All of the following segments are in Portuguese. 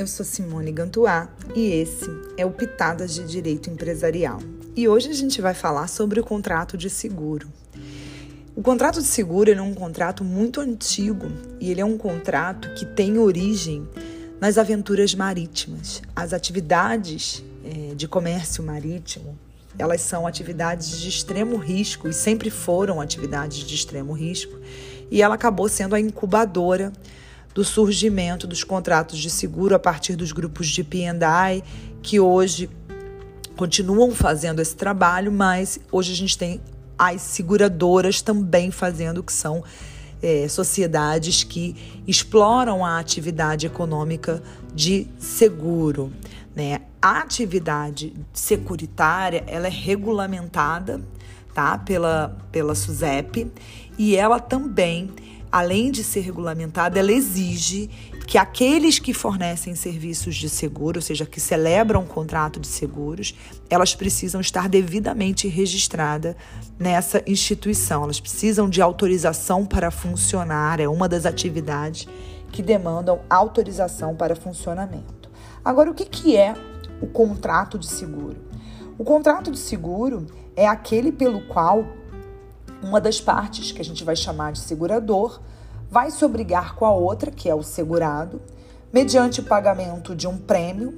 eu sou Simone Gantuá e esse é o Pitadas de Direito Empresarial. E hoje a gente vai falar sobre o contrato de seguro. O contrato de seguro é um contrato muito antigo e ele é um contrato que tem origem nas aventuras marítimas. As atividades é, de comércio marítimo elas são atividades de extremo risco e sempre foram atividades de extremo risco. E ela acabou sendo a incubadora do surgimento dos contratos de seguro a partir dos grupos de P&I, que hoje continuam fazendo esse trabalho, mas hoje a gente tem as seguradoras também fazendo, que são é, sociedades que exploram a atividade econômica de seguro. Né? A atividade securitária ela é regulamentada tá? pela, pela SUSEP e ela também além de ser regulamentada, ela exige que aqueles que fornecem serviços de seguro, ou seja, que celebram um contrato de seguros, elas precisam estar devidamente registradas nessa instituição. Elas precisam de autorização para funcionar, é uma das atividades que demandam autorização para funcionamento. Agora, o que, que é o contrato de seguro? O contrato de seguro é aquele pelo qual uma das partes, que a gente vai chamar de segurador, vai se obrigar com a outra, que é o segurado, mediante o pagamento de um prêmio,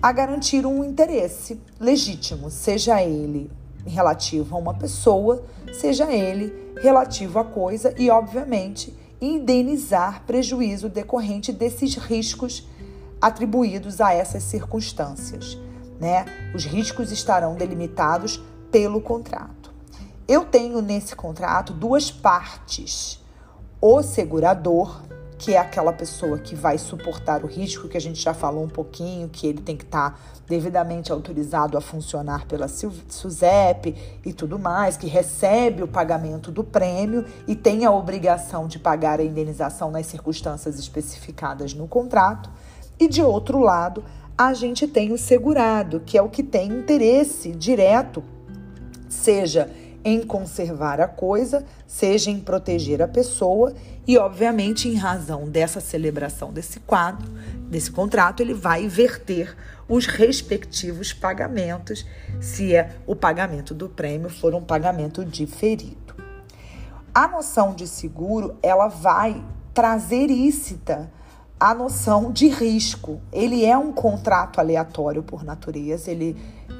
a garantir um interesse legítimo, seja ele relativo a uma pessoa, seja ele relativo a coisa e, obviamente, indenizar prejuízo decorrente desses riscos atribuídos a essas circunstâncias. Né? Os riscos estarão delimitados pelo contrato. Eu tenho nesse contrato duas partes. O segurador, que é aquela pessoa que vai suportar o risco, que a gente já falou um pouquinho, que ele tem que estar tá devidamente autorizado a funcionar pela SUSEP e tudo mais, que recebe o pagamento do prêmio e tem a obrigação de pagar a indenização nas circunstâncias especificadas no contrato. E de outro lado, a gente tem o segurado, que é o que tem interesse direto, seja em conservar a coisa, seja em proteger a pessoa e, obviamente, em razão dessa celebração desse quadro, desse contrato, ele vai verter os respectivos pagamentos, se é o pagamento do prêmio for um pagamento diferido. A noção de seguro, ela vai trazer ícita a noção de risco. Ele é um contrato aleatório por natureza, ele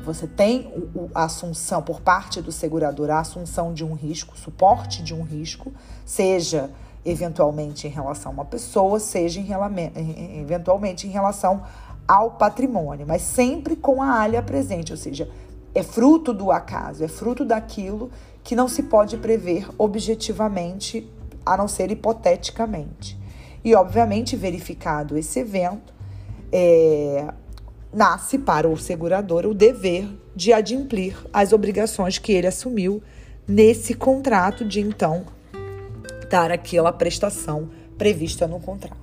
você tem a assunção por parte do segurador, a assunção de um risco, suporte de um risco, seja eventualmente em relação a uma pessoa, seja em, eventualmente em relação ao patrimônio, mas sempre com a alha presente, ou seja, é fruto do acaso, é fruto daquilo que não se pode prever objetivamente, a não ser hipoteticamente. E, obviamente, verificado esse evento, é, nasce para o segurador o dever de adimplir as obrigações que ele assumiu nesse contrato de então dar aquela prestação prevista no contrato.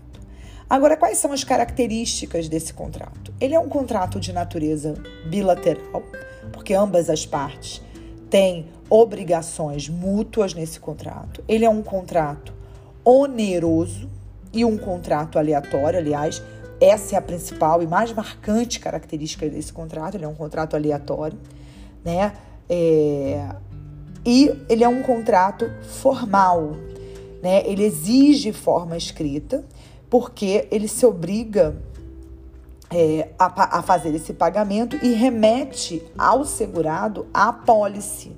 Agora, quais são as características desse contrato? Ele é um contrato de natureza bilateral, porque ambas as partes têm obrigações mútuas nesse contrato. Ele é um contrato oneroso e um contrato aleatório, aliás, essa é a principal e mais marcante característica desse contrato. Ele é um contrato aleatório, né? É, e ele é um contrato formal, né? Ele exige forma escrita, porque ele se obriga é, a, a, fazer esse pagamento e remete ao segurado a apólice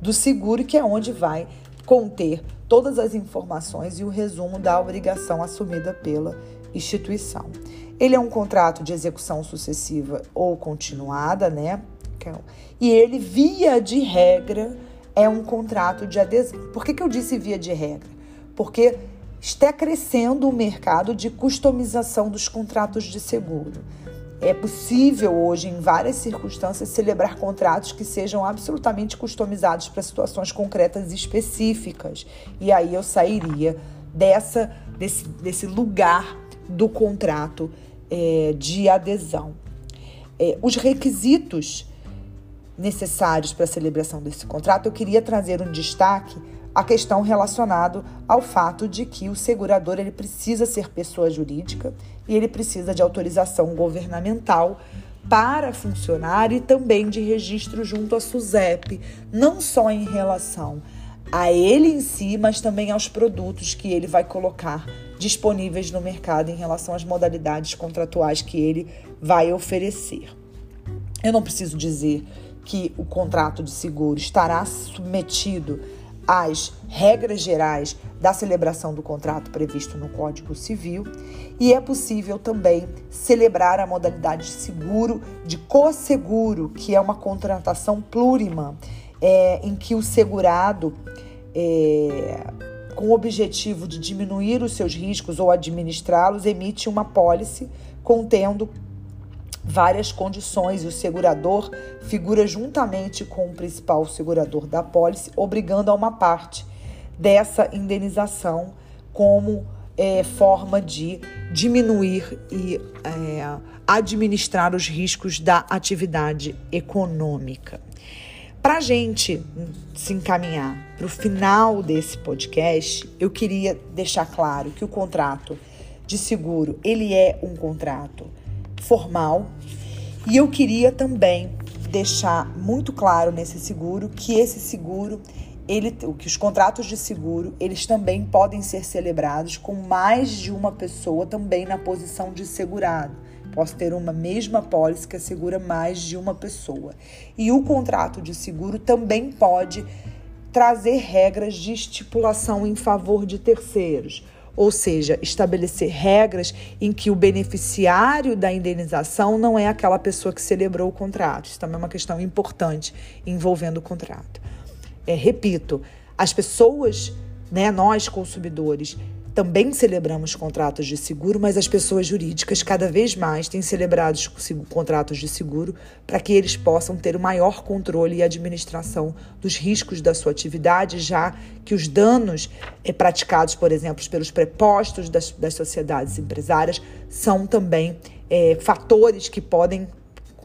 do seguro, que é onde vai conter todas as informações e o resumo da obrigação assumida pela instituição. Ele é um contrato de execução sucessiva ou continuada, né? É e ele, via de regra, é um contrato de adesão. Por que, que eu disse via de regra? Porque está crescendo o mercado de customização dos contratos de seguro. É possível hoje, em várias circunstâncias, celebrar contratos que sejam absolutamente customizados para situações concretas e específicas. E aí eu sairia dessa, desse, desse lugar do contrato é, de adesão. É, os requisitos necessários para a celebração desse contrato, eu queria trazer um destaque a questão relacionada ao fato de que o segurador ele precisa ser pessoa jurídica e ele precisa de autorização governamental para funcionar e também de registro junto à SUSEP, não só em relação a ele em si, mas também aos produtos que ele vai colocar disponíveis no mercado em relação às modalidades contratuais que ele vai oferecer. Eu não preciso dizer que o contrato de seguro estará submetido às regras gerais da celebração do contrato previsto no Código Civil e é possível também celebrar a modalidade de seguro de co-seguro, que é uma contratação plurima, é, em que o segurado, é, com o objetivo de diminuir os seus riscos ou administrá-los, emite uma pólice contendo várias condições e o segurador figura juntamente com o principal segurador da pólice, obrigando a uma parte dessa indenização como é, forma de diminuir e é, administrar os riscos da atividade econômica. Para a gente se encaminhar para o final desse podcast, eu queria deixar claro que o contrato de seguro ele é um contrato formal. E eu queria também deixar muito claro nesse seguro que esse seguro, ele, que os contratos de seguro, eles também podem ser celebrados com mais de uma pessoa também na posição de segurado. Posso ter uma mesma pólice que assegura mais de uma pessoa. E o contrato de seguro também pode trazer regras de estipulação em favor de terceiros ou seja, estabelecer regras em que o beneficiário da indenização não é aquela pessoa que celebrou o contrato. Isso também é uma questão importante envolvendo o contrato. É, repito, as pessoas, né, nós consumidores, também celebramos contratos de seguro, mas as pessoas jurídicas cada vez mais têm celebrado contratos de seguro para que eles possam ter o maior controle e administração dos riscos da sua atividade, já que os danos é, praticados, por exemplo, pelos prepostos das, das sociedades empresárias são também é, fatores que podem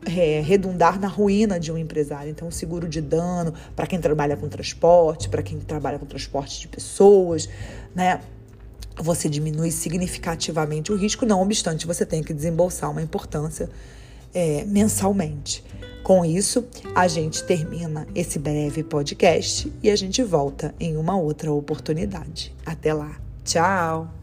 é, redundar na ruína de um empresário. Então, o seguro de dano para quem trabalha com transporte, para quem trabalha com transporte de pessoas, né? Você diminui significativamente o risco, não obstante você tenha que desembolsar uma importância é, mensalmente. Com isso, a gente termina esse breve podcast e a gente volta em uma outra oportunidade. Até lá. Tchau!